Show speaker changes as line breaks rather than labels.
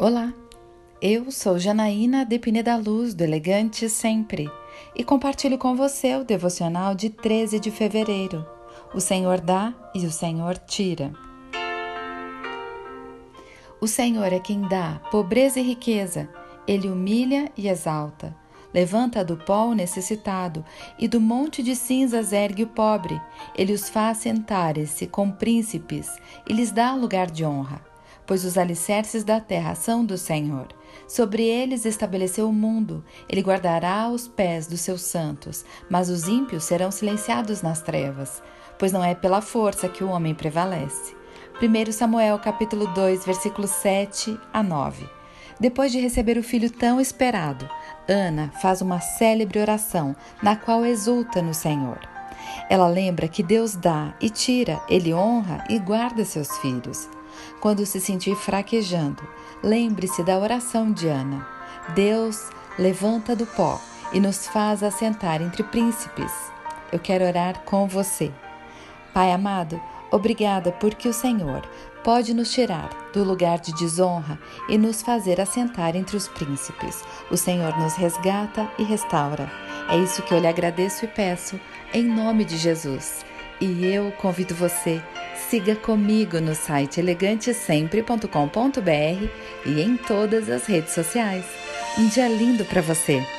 Olá, eu sou Janaína Depine da Luz, do Elegante Sempre, e compartilho com você o devocional de 13 de fevereiro. O Senhor dá e o Senhor tira. O Senhor é quem dá pobreza e riqueza, ele humilha e exalta. Levanta do pó o necessitado, e do monte de cinzas ergue o pobre. Ele os faz sentar-se com príncipes e lhes dá lugar de honra pois os alicerces da terra são do Senhor. Sobre eles estabeleceu o mundo, ele guardará os pés dos seus santos, mas os ímpios serão silenciados nas trevas, pois não é pela força que o homem prevalece. 1 Samuel capítulo 2, versículos 7 a 9. Depois de receber o filho tão esperado, Ana faz uma célebre oração na qual exulta no Senhor. Ela lembra que Deus dá e tira, ele honra e guarda seus filhos. Quando se sentir fraquejando, lembre-se da oração de Ana. Deus levanta do pó e nos faz assentar entre príncipes. Eu quero orar com você. Pai amado, obrigada porque o Senhor pode nos tirar do lugar de desonra e nos fazer assentar entre os príncipes. O Senhor nos resgata e restaura. É isso que eu lhe agradeço e peço, em nome de Jesus. E eu convido você, siga comigo no site elegantesempre.com.br e em todas as redes sociais. Um dia lindo para você!